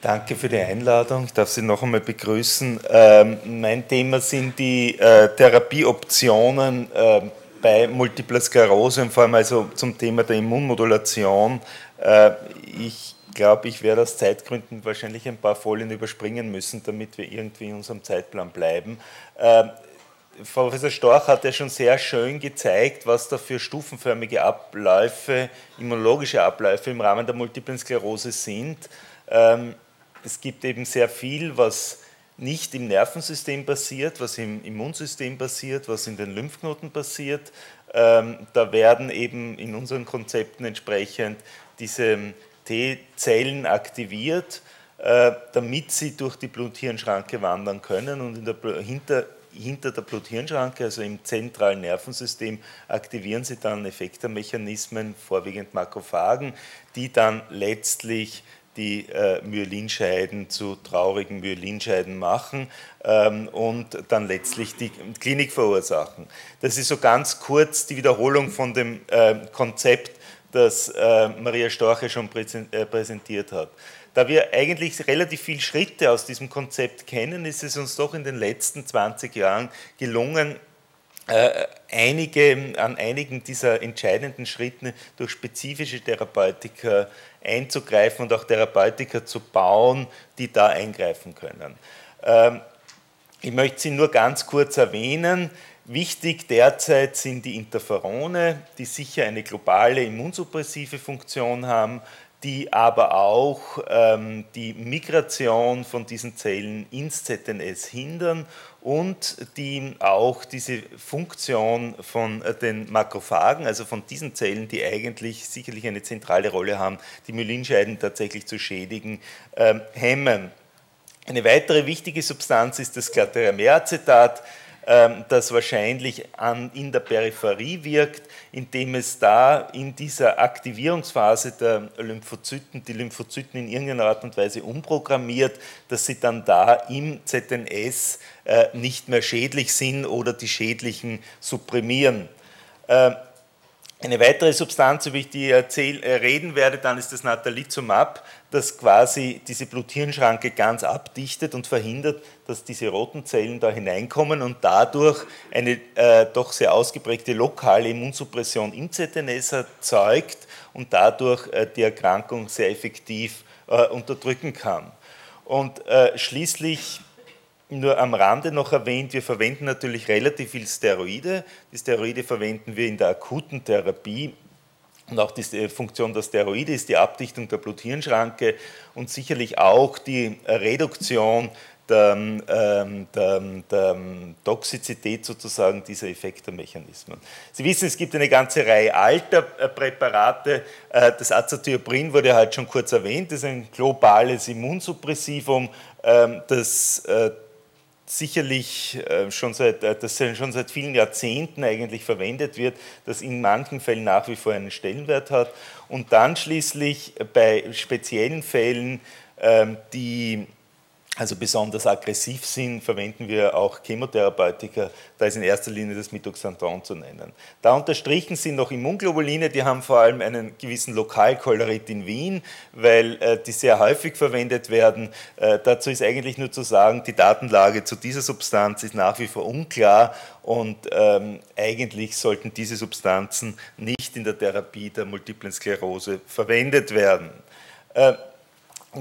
Danke für die Einladung. Ich darf Sie noch einmal begrüßen. Ähm, mein Thema sind die äh, Therapieoptionen äh, bei Multipler Sklerose und vor allem also zum Thema der Immunmodulation. Äh, ich glaube, ich werde aus Zeitgründen wahrscheinlich ein paar Folien überspringen müssen, damit wir irgendwie in unserem Zeitplan bleiben. Ähm, Professor Storch hat ja schon sehr schön gezeigt, was da für stufenförmige Abläufe, immunologische Abläufe im Rahmen der Multiplen Sklerose sind. Ähm, es gibt eben sehr viel, was nicht im Nervensystem passiert, was im Immunsystem passiert, was in den Lymphknoten passiert. Ähm, da werden eben in unseren Konzepten entsprechend diese T-Zellen aktiviert, äh, damit sie durch die Blut-Hirn-Schranke wandern können und der, hinter, hinter der Blut-Hirn-Schranke, also im zentralen Nervensystem, aktivieren sie dann Effektormechanismen, vorwiegend Makrophagen, die dann letztlich die äh, Myelinscheiden zu traurigen Myelinscheiden machen ähm, und dann letztlich die Klinik verursachen. Das ist so ganz kurz die Wiederholung von dem äh, Konzept, das äh, Maria Storche schon äh, präsentiert hat. Da wir eigentlich relativ viele Schritte aus diesem Konzept kennen, ist es uns doch in den letzten 20 Jahren gelungen, einige, an einigen dieser entscheidenden Schritten durch spezifische Therapeutika einzugreifen und auch Therapeutika zu bauen, die da eingreifen können. Ähm, ich möchte sie nur ganz kurz erwähnen. Wichtig derzeit sind die Interferone, die sicher eine globale immunsuppressive Funktion haben, die aber auch ähm, die Migration von diesen Zellen ins ZNS hindern und die auch diese Funktion von äh, den Makrophagen, also von diesen Zellen, die eigentlich sicherlich eine zentrale Rolle haben, die Myelinscheiden tatsächlich zu schädigen, ähm, hemmen. Eine weitere wichtige Substanz ist das Clateramer-Acetat ähm, das wahrscheinlich an, in der Peripherie wirkt, indem es da in dieser Aktivierungsphase der Lymphozyten die Lymphozyten in irgendeiner Art und Weise umprogrammiert, dass sie dann da im ZNS äh, nicht mehr schädlich sind oder die schädlichen supprimieren. Eine weitere Substanz, über die ich erzähl, äh, reden werde, dann ist das Natalizumab, das quasi diese Blut-Hirn-Schranke ganz abdichtet und verhindert, dass diese roten Zellen da hineinkommen und dadurch eine äh, doch sehr ausgeprägte lokale Immunsuppression im ZNS erzeugt und dadurch äh, die Erkrankung sehr effektiv äh, unterdrücken kann. Und äh, schließlich nur am Rande noch erwähnt, wir verwenden natürlich relativ viel Steroide. Die Steroide verwenden wir in der akuten Therapie. Und auch die Funktion der Steroide ist die Abdichtung der Blut-Hirn-Schranke und sicherlich auch die Reduktion der, ähm, der, der, Toxizität sozusagen dieser Effektormechanismen. Sie wissen, es gibt eine ganze Reihe alter äh, Präparate. Äh, das Azathioprин wurde halt schon kurz erwähnt, das ist ein globales Immunsuppressivum, ähm, das äh, sicherlich äh, schon seit, äh, das schon seit vielen Jahrzehnten eigentlich verwendet wird, das in manchen Fällen nach wie vor einen Stellenwert hat. Und dann schließlich bei speziellen Fällen, ähm, die also besonders aggressiv sind, verwenden wir auch Chemotherapeutika. Da ist in erster Linie das Mitoxanton zu nennen. Da unterstrichen sind noch Immunglobuline, die haben vor allem einen gewissen Lokalkolorit in Wien, weil äh, die sehr häufig verwendet werden. Äh, dazu ist eigentlich nur zu sagen, die Datenlage zu dieser Substanz ist nach wie vor unklar und ähm, eigentlich sollten diese Substanzen nicht in der Therapie der Multiplen Sklerose verwendet werden. Äh,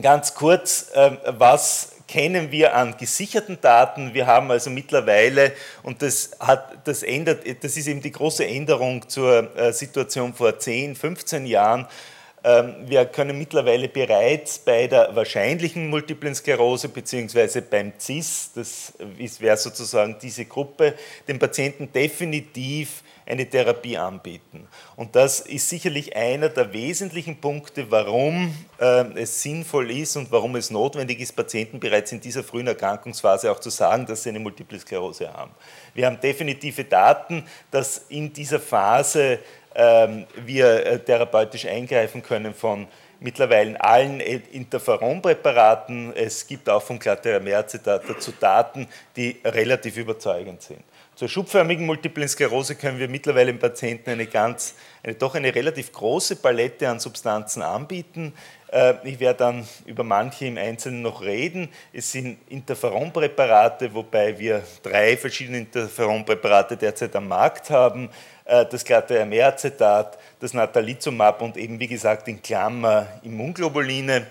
ganz kurz, äh, was kennen wir an gesicherten Daten. Wir haben also mittlerweile, und das, hat, das, ändert, das ist eben die große Änderung zur äh, Situation vor 10, 15 Jahren, ähm, wir können mittlerweile bereits bei der wahrscheinlichen Multiplen Sklerose bzw. beim CIS, das wäre sozusagen diese Gruppe, den Patienten definitiv eine Therapie anbieten. Und das ist sicherlich einer der wesentlichen Punkte, warum äh, es sinnvoll ist und warum es notwendig ist, Patienten bereits in dieser frühen Erkrankungsphase auch zu sagen, dass sie eine Multiple Sklerose haben. Wir haben definitive Daten, dass in dieser Phase ähm, wir äh, therapeutisch eingreifen können von mittlerweile allen Interferonpräparaten. Es gibt auch vom Clateramercetat dazu Daten, die relativ überzeugend sind. Zur schubförmigen Multiplen Sklerose können wir mittlerweile im Patienten eine ganz, eine, doch eine relativ große Palette an Substanzen anbieten. Äh, ich werde dann über manche im Einzelnen noch reden. Es sind Interferonpräparate, wobei wir drei verschiedene Interferonpräparate derzeit am Markt haben. Äh, das glatte das Natalizumab und eben wie gesagt in Klammer Immunglobuline.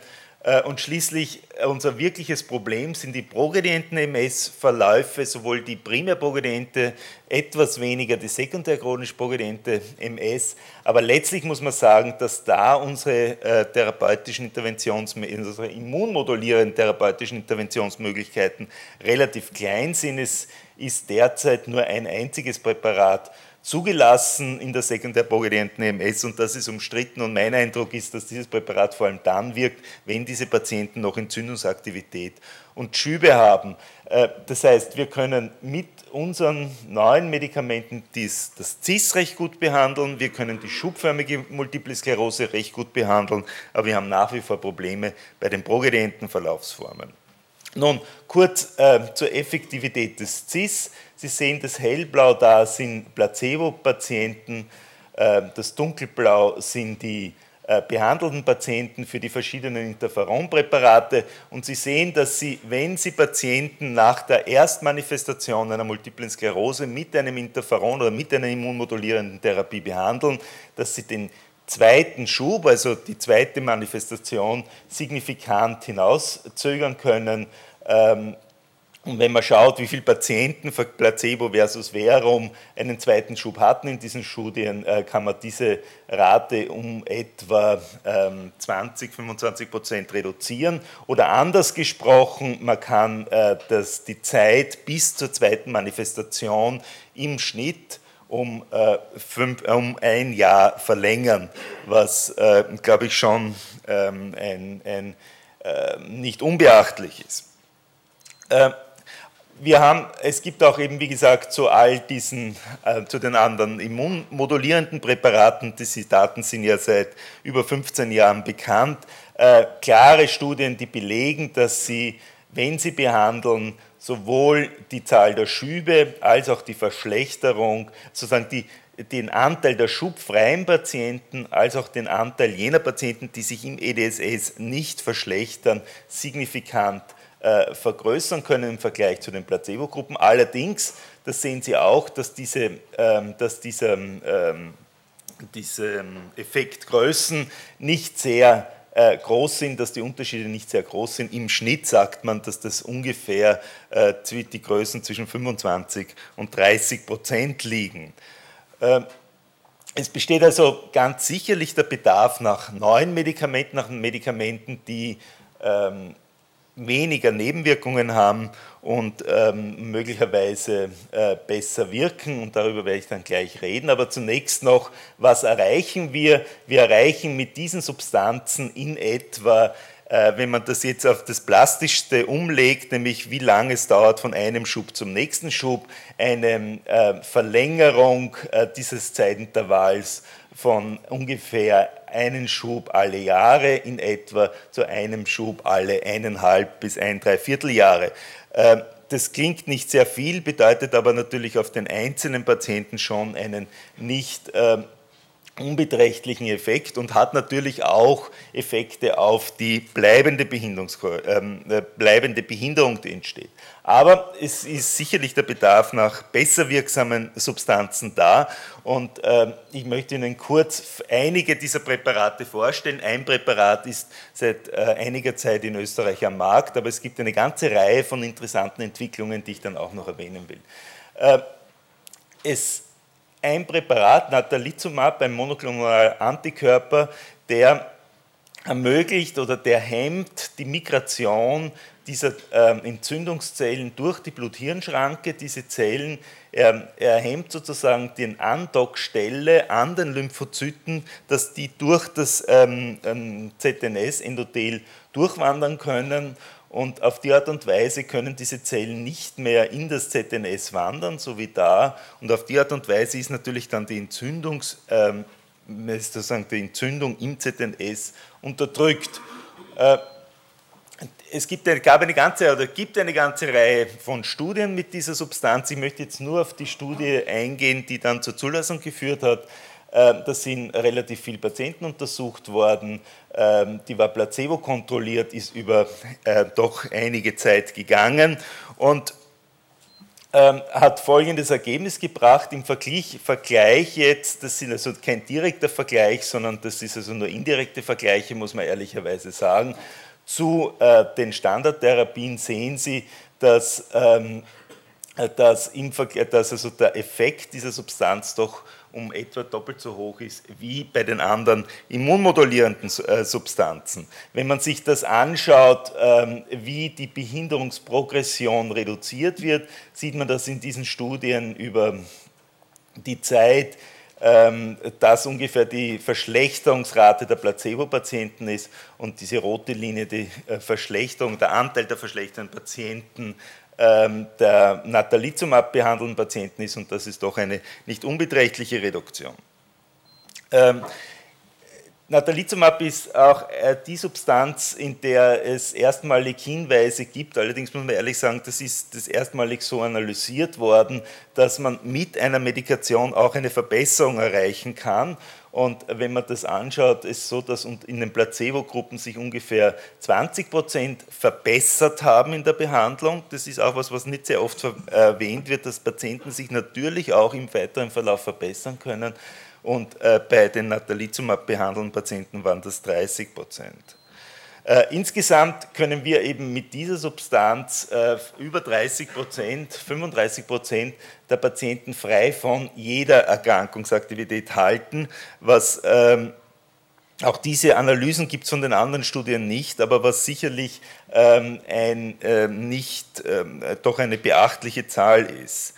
Äh, und schließlich äh, unser wirkliches Problem sind die progredienten MS-Verläufe, sowohl die primärprogrediente, etwas weniger die sekundär chronisch progrediente MS. Aber letztlich muss man sagen, dass da unsere äh, therapeutischen Interventions, unsere immunmodulierenden therapeutischen Interventionsmöglichkeiten relativ klein sind. Es ist derzeit nur ein einziges Präparat zugelassen in der sekundärprogredienten EMS und das ist umstritten und mein Eindruck ist, dass dieses Präparat vor allem dann wirkt, wenn diese Patienten noch Entzündungsaktivität und Schübe haben. Äh, das heißt, wir können mit unseren neuen Medikamenten dies, das CIS recht gut behandeln, wir können die schubförmige Multiple Sklerose recht gut behandeln, aber wir haben nach wie vor Probleme bei den progredienten Verlaufsformen. Nun, kurz äh, zur Effektivität des CIS. Sie sehen das Hellblau da sind Placebo-Patienten, äh, das Dunkelblau sind die äh, behandelten Patienten für die verschiedenen Interferonpräparate und Sie sehen, dass Sie, wenn Sie Patienten nach der Erstmanifestation einer multiplen Sklerose mit einem Interferon oder mit einer immunmodulierenden Therapie behandeln, dass Sie den zweiten Schub, also die zweite Manifestation, signifikant hinauszögern können ähm, und wenn man schaut, wie viele Patienten für Placebo versus Verum einen zweiten Schub hatten in diesen Studien, äh, kann man diese Rate um etwa 20, ähm, 25 Prozent reduzieren. Oder anders gesprochen, man kann äh, das, die Zeit bis zur zweiten Manifestation im Schnitt um, äh, fünf, um ein Jahr verlängern, was, glaube ich, schon ähm, ein, ein nicht unbeachtlich ist. Äh, wir haben, es gibt auch eben, wie gesagt, zu all diesen, äh, zu den anderen immunmodulierenden Präparaten, diese Daten sind ja seit über 15 Jahren bekannt, äh, klare Studien, die belegen, dass sie, wenn sie behandeln, sowohl die Zahl der Schübe als auch die Verschlechterung, sozusagen die, den Anteil der schubfreien Patienten als auch den Anteil jener Patienten, die sich im EDSS nicht verschlechtern, signifikant äh, vergrößern können im Vergleich zu den Placebo-Gruppen. Allerdings, das sehen Sie auch, dass diese, ähm, dass diese, ähm, diese Effektgrößen nicht sehr äh, groß sind, dass die Unterschiede nicht sehr groß sind. Im Schnitt sagt man, dass das ungefähr äh, die Größen zwischen 25 und 30 Prozent liegen. Ähm, es besteht also ganz sicherlich der Bedarf nach neuen Medikamenten, nach Medikamenten, die weniger Nebenwirkungen haben und ähm, möglicherweise äh, besser wirken. Und darüber werde ich dann gleich reden. Aber zunächst noch, was erreichen wir? Wir erreichen mit diesen Substanzen in etwa wenn man das jetzt auf das Plastischste umlegt, nämlich wie lange es dauert von einem Schub zum nächsten Schub, eine äh, Verlängerung äh, dieses Zeitintervalls von ungefähr einen Schub alle Jahre in etwa zu einem Schub alle eineinhalb bis ein Dreivierteljahre. Das klingt nicht sehr viel, bedeutet aber natürlich auf den einzelnen Patienten schon einen nicht ähm, unbeträchtlichen Effekt und hat natürlich auch Effekte auf die bleibende, ähm, äh, bleibende Behinderung, die entsteht. Aber es ist sicherlich der Bedarf nach besser wirksamen Substanzen da und äh, ich möchte Ihnen kurz einige dieser Präparate vorstellen. Ein Präparat ist seit äh, einiger Zeit in Österreich am Markt, aber es gibt eine ganze Reihe von interessanten Entwicklungen, die ich dann auch noch erwähnen will. Äh, es ein Präparat, Natalizumab, ein monoklonaler Antikörper, der ermöglicht oder der hemmt die Migration dieser äh, Entzündungszellen durch die Blut-Hirn-Schranke. Diese Zellen, er, er hemmt sozusagen den Andockstelle an den Lymphozyten, dass die durch das ähm, ähm, ZNS-Endothel durchwandern können und auf die Art und Weise können diese Zellen nicht mehr in das ZNS wandern, so wie da. Und auf die Art und Weise ist natürlich dann die, Entzündungs, ähm, die Entzündung im ZNS unterdrückt. Äh, es gibt eine, gab eine ganze oder gibt eine ganze Reihe von Studien mit dieser Substanz. Ich möchte jetzt nur auf die Studie eingehen, die dann zur Zulassung geführt hat. Ähm, da sind relativ viele Patienten untersucht worden. Ähm, die war placebo kontrolliert, ist über äh, doch einige Zeit gegangen und ähm, hat folgendes Ergebnis gebracht im Vergleich, Vergleich jetzt, das sind also kein direkter Vergleich, sondern das ist also nur indirekte Vergleiche, muss man ehrlicherweise sagen. Zu äh, den Standardtherapien sehen Sie, dass, ähm, dass, dass also der Effekt dieser Substanz doch um etwa doppelt so hoch ist wie bei den anderen immunmodulierenden äh, Substanzen. Wenn man sich das anschaut, ähm, wie die Behinderungsprogression reduziert wird, sieht man das in diesen Studien über die Zeit, ähm, dass ungefähr die Verschlechterungsrate der Placebo-Patienten ist und diese rote Linie die äh, Verschlechterung, der Anteil der verschlechterten Patienten der Natalizumab behandelnden Patienten ist und das ist doch eine nicht unbeträchtliche Reduktion. Natalizumab ist auch äh, die Substanz, in der es erstmalig Hinweise gibt. Allerdings muss man ehrlich sagen, das ist das erstmalig so analysiert worden, dass man mit einer Medikation auch eine Verbesserung erreichen kann. Und wenn man das anschaut, ist es so, dass in den Placebo-Gruppen sich ungefähr 20 Prozent verbessert haben in der Behandlung. Das ist auch was, was nicht sehr oft erwähnt wird, dass Patienten sich natürlich auch im weiteren Verlauf verbessern können. Und äh, bei den Natalizumab behandelnden Patienten waren das 30 Prozent. Äh, insgesamt können wir eben mit dieser Substanz äh, über 30 Prozent, 35 Prozent der Patienten frei von jeder Erkrankungsaktivität halten, was ähm, auch diese Analysen gibt es von den anderen Studien nicht, aber was sicherlich ähm, ein, äh, nicht, ähm, doch eine beachtliche Zahl ist.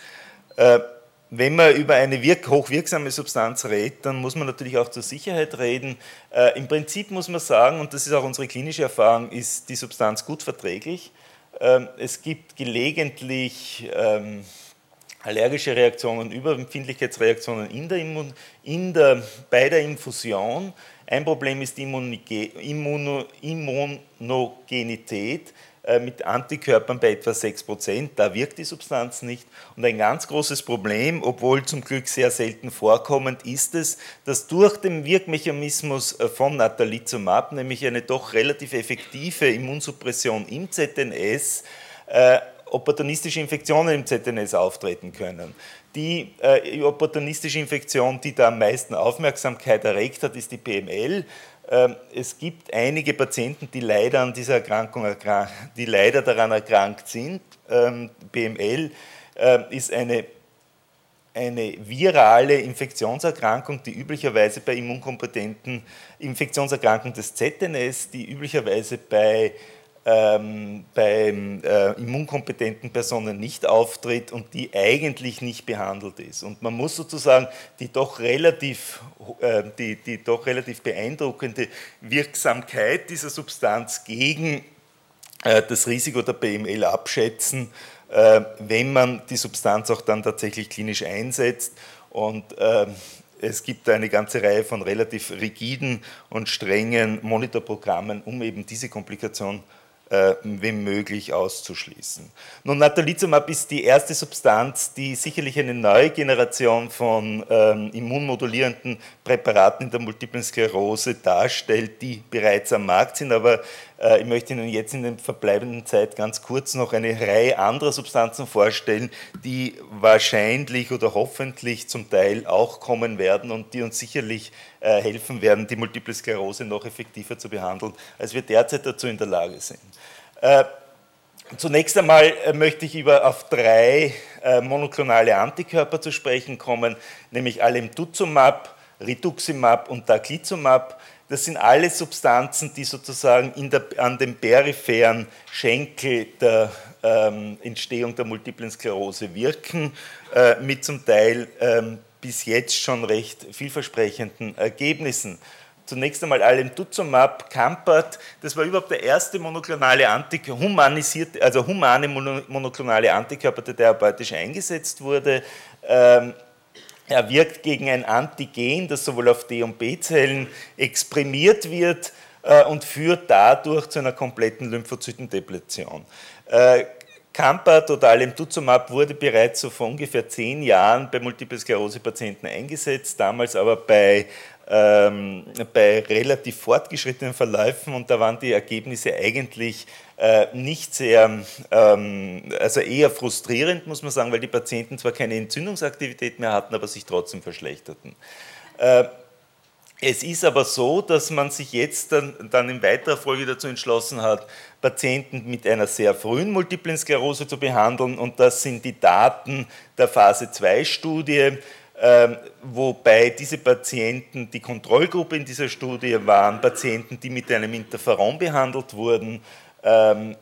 Wenn man über eine hochwirksame Substanz redet, dann muss man natürlich auch zur Sicherheit reden. Äh, Im Prinzip muss man sagen, und das ist auch unsere klinische Erfahrung, ist die Substanz gut verträglich. Ähm, es gibt gelegentlich ähm, allergische Reaktionen, Überempfindlichkeitsreaktionen in der Immun, in der, bei der Infusion. Ein Problem ist die Immuno, Immunogenität. Äh, mit Antikörpern bei etwa 6%. Da wirkt die Substanz nicht. Und ein ganz großes Problem, obwohl zum Glück sehr selten vorkommend, ist es, dass durch den Wirkmechanismus äh, von Natalizumab, nämlich eine doch relativ effektive Immunsuppression im ZNS, äh, opportunistische Infektionen im ZNS auftreten können. Die äh, opportunistische Infektion, die da am meisten Aufmerksamkeit erregt hat, ist die PML. Ähm, es gibt einige Patienten, die leider an dieser Erkrankung die leider daran erkrankt sind. BML ähm, ähm, ist eine, eine virale Infektionserkrankung, die üblicherweise bei immunkompetenten Infektionserkrankungen des ZNS, die üblicherweise bei ähm, bei äh, immunkompetenten Personen nicht auftritt und die eigentlich nicht behandelt ist. Und man muss sozusagen die doch relativ, äh, die, die doch relativ beeindruckende Wirksamkeit dieser Substanz gegen äh, das Risiko der BML abschätzen, äh, wenn man die Substanz auch dann tatsächlich klinisch einsetzt. Und ähm, es gibt eine ganze Reihe von relativ rigiden und strengen Monitorprogrammen, um eben diese Komplikation zu äh, wenn möglich auszuschließen. Nun, Natalizumab ist die erste Substanz, die sicherlich eine neue Generation von ähm, immunmodulierenden Präparaten in der Multiplen Sklerose darstellt, die bereits am Markt sind, aber ich möchte Ihnen jetzt in der verbleibenden Zeit ganz kurz noch eine Reihe anderer Substanzen vorstellen, die wahrscheinlich oder hoffentlich zum Teil auch kommen werden und die uns sicherlich äh, helfen werden, die Multiple Sklerose noch effektiver zu behandeln, als wir derzeit dazu in der Lage sind. Äh, zunächst einmal möchte ich über auf drei monoklonale Antikörper zu sprechen kommen, nämlich Alemtuzumab, Rituximab und Daclizumab. Das sind alle Substanzen, die sozusagen der, an dem peripheren Schenkel der ähm, Entstehung der multiplen Sklerose wirken, äh, mit zum Teil ähm, bis jetzt schon recht vielversprechenden Ergebnissen. Zunächst einmal Alemtuzumab, Campert, das war überhaupt der erste monoklonale Antikörper, humanisierte, also humane monoklonale Antikörper, der therapeutisch eingesetzt wurde. Ähm, er wirkt gegen ein Antigen, das sowohl auf D- und B-Zellen exprimiert wird, äh, und führt dadurch zu einer kompletten Lymphozytendepletion. Campa Totalem-Tuzumab wurde bereits so vor ungefähr zehn Jahren bei Multiple Sklerose-Patienten eingesetzt, damals aber bei ähm, bei relativ fortgeschrittenen Verläufen und da waren die Ergebnisse eigentlich äh, nicht sehr, ähm, also eher frustrierend, muss man sagen, weil die Patienten zwar keine Entzündungsaktivität mehr hatten, aber sich trotzdem verschlechterten. Äh, es ist aber so, dass man sich jetzt dann, dann in weiterer Folge dazu entschlossen hat, Patienten mit einer sehr frühen Multiplen Sklerose zu behandeln und das sind die Daten der Phase 2 Studie ähm, wobei diese Patienten, die Kontrollgruppe in dieser Studie waren Patienten, die mit einem Interferon behandelt wurden. Ähm,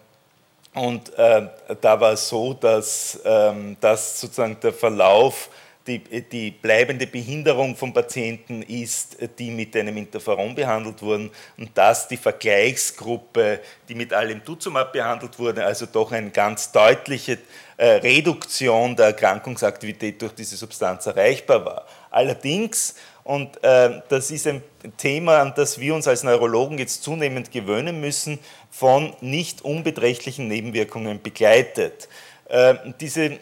und äh, da war es so, dass, ähm, dass sozusagen der Verlauf die, die bleibende Behinderung von Patienten ist, die mit einem Interferon behandelt wurden und dass die Vergleichsgruppe, die mit allem Tuzumab behandelt wurde, also doch eine ganz deutliche äh, Reduktion der Erkrankungsaktivität durch diese Substanz erreichbar war. Allerdings, und äh, das ist ein Thema, an das wir uns als Neurologen jetzt zunehmend gewöhnen müssen, von nicht unbeträchtlichen Nebenwirkungen begleitet. Äh, diese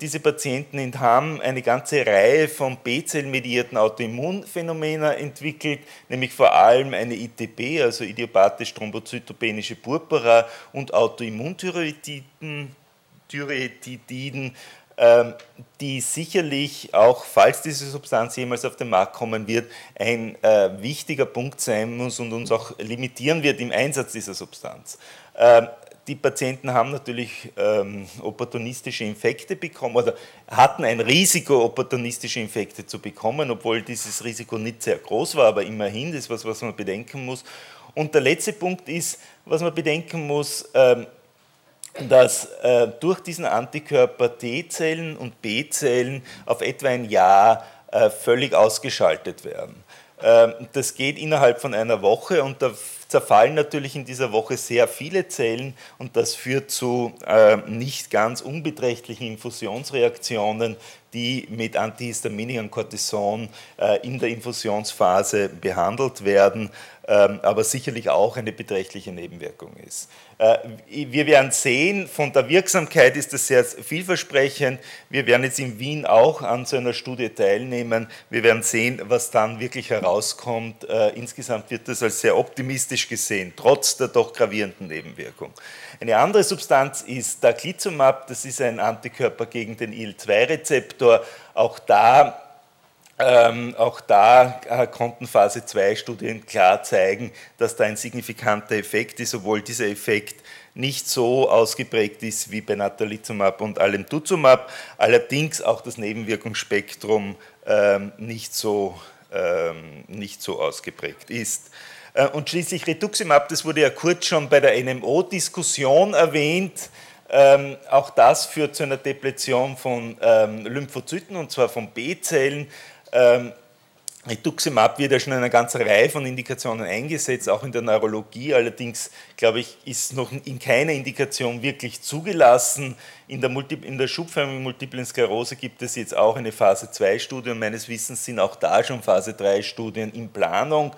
diese Patienten haben eine ganze Reihe von B-Zell-mediierten Autoimmunphänomenen entwickelt, nämlich vor allem eine ITP, also idiopathisch thrombozytopenische Purpura und Autoimmunthyreoididen, ähm, die sicherlich auch, falls diese Substanz jemals auf den Markt kommen wird, ein äh, wichtiger Punkt sein muss und uns auch limitieren wird im Einsatz dieser Substanz. Die Patienten haben natürlich ähm, opportunistische Infekte bekommen oder hatten ein Risiko, opportunistische Infekte zu bekommen, obwohl dieses Risiko nicht sehr groß war, aber immerhin, das ist was, was man bedenken muss. Und der letzte Punkt ist, was man bedenken muss, ähm, dass äh, durch diesen Antikörper T-Zellen und B-Zellen auf etwa ein Jahr äh, völlig ausgeschaltet werden. Ähm, das geht innerhalb von einer Woche und da zerfallen natürlich in dieser Woche sehr viele Zellen und das führt zu äh, nicht ganz unbeträchtlichen Infusionsreaktionen, die mit Antihistaminik und Cortison äh, in der Infusionsphase behandelt werden, ähm, aber sicherlich auch eine beträchtliche Nebenwirkung ist. Äh, wir werden sehen, von der Wirksamkeit ist das sehr vielversprechend. Wir werden jetzt in Wien auch an so einer Studie teilnehmen. Wir werden sehen, was dann wirklich herauskommt. Äh, insgesamt wird das als sehr optimistisch gesehen, trotz der doch gravierenden Nebenwirkung. Eine andere Substanz ist Daclizumab, das ist ein Antikörper gegen den IL-2-Rezeptor. Auch da ähm, auch da äh, konnten Phase 2 Studien klar zeigen, dass da ein signifikanter Effekt ist, obwohl dieser Effekt nicht so ausgeprägt ist wie bei Natalizumab und Alemtuzumab, allerdings auch das Nebenwirkungsspektrum ähm, nicht, so, ähm, nicht so ausgeprägt ist. Äh, und schließlich Rituximab, das wurde ja kurz schon bei der NMO-Diskussion erwähnt, ähm, auch das führt zu einer Depletion von ähm, Lymphozyten und zwar von B-Zellen. Ähm, Rituximab wird ja schon in einer ganzen Reihe von Indikationen eingesetzt, auch in der Neurologie. Allerdings, glaube ich, ist noch in keiner Indikation wirklich zugelassen. In der, Multi in der schubförmigen Multiplen Sklerose gibt es jetzt auch eine Phase 2-Studie und meines Wissens sind auch da schon Phase 3-Studien in Planung,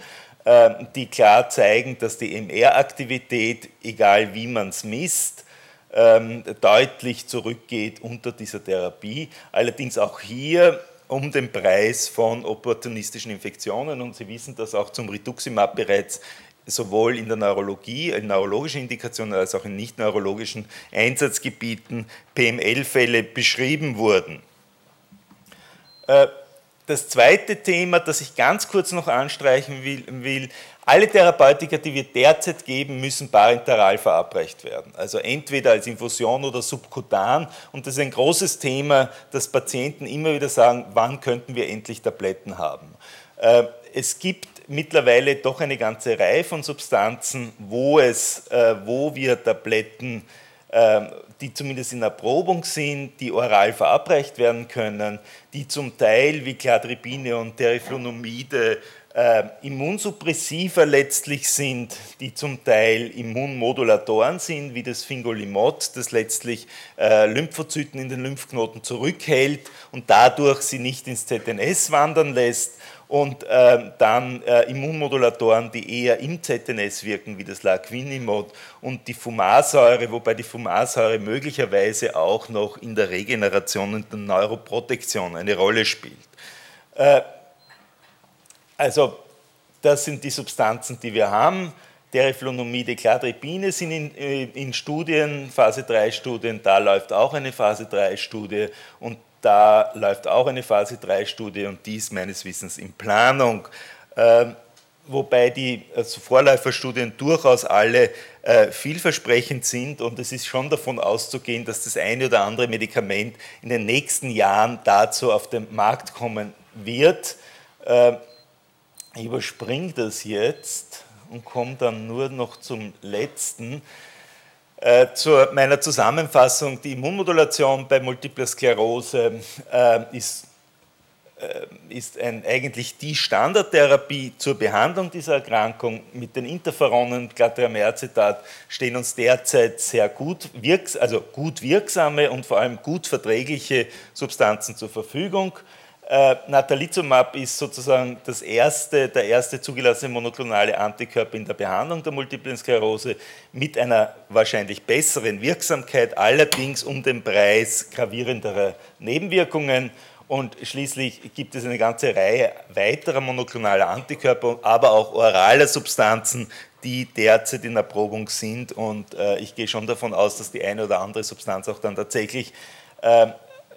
äh, die klar zeigen, dass die MR-Aktivität, egal wie man es misst, ähm, deutlich zurückgeht unter dieser Therapie. Allerdings auch hier um den Preis von opportunistischen Infektionen. Und Sie wissen, dass auch zum Rituximab bereits sowohl in der Neurologie, in neurologischen Indikationen als auch in nicht-neurologischen Einsatzgebieten PML-Fälle beschrieben wurden. Äh, das zweite Thema, das ich ganz kurz noch anstreichen will, alle Therapeutika, die wir derzeit geben, müssen parenteral verabreicht werden. Also entweder als Infusion oder subkutan. Und das ist ein großes Thema, dass Patienten immer wieder sagen, wann könnten wir endlich Tabletten haben. Äh, es gibt mittlerweile doch eine ganze Reihe von Substanzen, wo, es, äh, wo wir Tabletten ähm, die zumindest in Erprobung sind, die oral verabreicht werden können, die zum Teil wie Cladribine und Teriflunomide äh, Immunsuppressiva letztlich sind, die zum Teil Immunmodulatoren sind, wie das Fingolimod, das letztlich äh, Lymphozyten in den Lymphknoten zurückhält und dadurch sie nicht ins ZNS wandern lässt und äh, dann äh, Immunmodulatoren, die eher im ZNS wirken, wie das Laquinimod und die Fumarsäure, wobei die Fumarsäure möglicherweise auch noch in der Regeneration und der Neuroprotektion eine Rolle spielt. Äh, also das sind die Substanzen, die wir haben. Teriflunomide, Cladribine sind in, äh, in, Studien, Phase 3 Studien, da läuft auch eine Phase 3 Studie und da läuft auch eine Phase 3 Studie und die ist meines Wissens in Planung. Ähm, wobei die also Vorläuferstudien durchaus alle äh, vielversprechend sind und es ist schon davon auszugehen, dass das eine oder andere Medikament in den nächsten Jahren dazu auf den Markt kommen wird. Äh, ich überspringe das jetzt und komme dann nur noch zum letzten. Äh, zu meiner Zusammenfassung, die Immunmodulation bei Multipler Sklerose äh, ist, äh, ist ein, eigentlich die Standardtherapie zur Behandlung dieser Erkrankung. Mit den Interferonen, Glatamercetat, stehen uns derzeit sehr gut, wirks also gut wirksame und vor allem gut verträgliche Substanzen zur Verfügung. Äh, Natalizumab ist sozusagen das erste, der erste zugelassene monoklonale Antikörper in der Behandlung der Multiplen Sklerose mit einer wahrscheinlich besseren Wirksamkeit, allerdings um den Preis gravierenderer Nebenwirkungen. Und schließlich gibt es eine ganze Reihe weiterer monoklonaler Antikörper, aber auch oraler Substanzen, die derzeit in Erprobung sind. Und äh, ich gehe schon davon aus, dass die eine oder andere Substanz auch dann tatsächlich äh,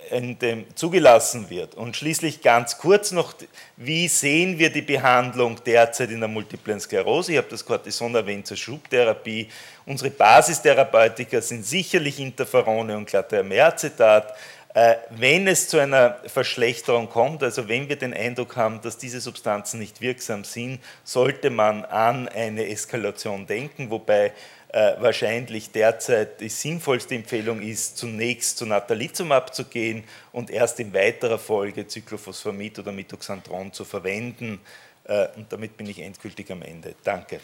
in dem zugelassen wird. Und schließlich ganz kurz noch, wie sehen wir die Behandlung derzeit in der Multiplen Sklerose? Ich habe das Cortison erwähnt zur Schubtherapie. Unsere Basistherapeutika sind sicherlich Interferone und Glatamercetat. Äh, wenn es zu einer Verschlechterung kommt, also wenn wir den Eindruck haben, dass diese Substanzen nicht wirksam sind, sollte man an eine Eskalation denken, wobei äh, wahrscheinlich derzeit die sinnvollste Empfehlung ist, zunächst zu Natalizumab zu gehen und erst in weiterer Folge Cyclophosphamid oder Mitoxantron zu verwenden. Äh, und damit bin ich endgültig am Ende. Danke.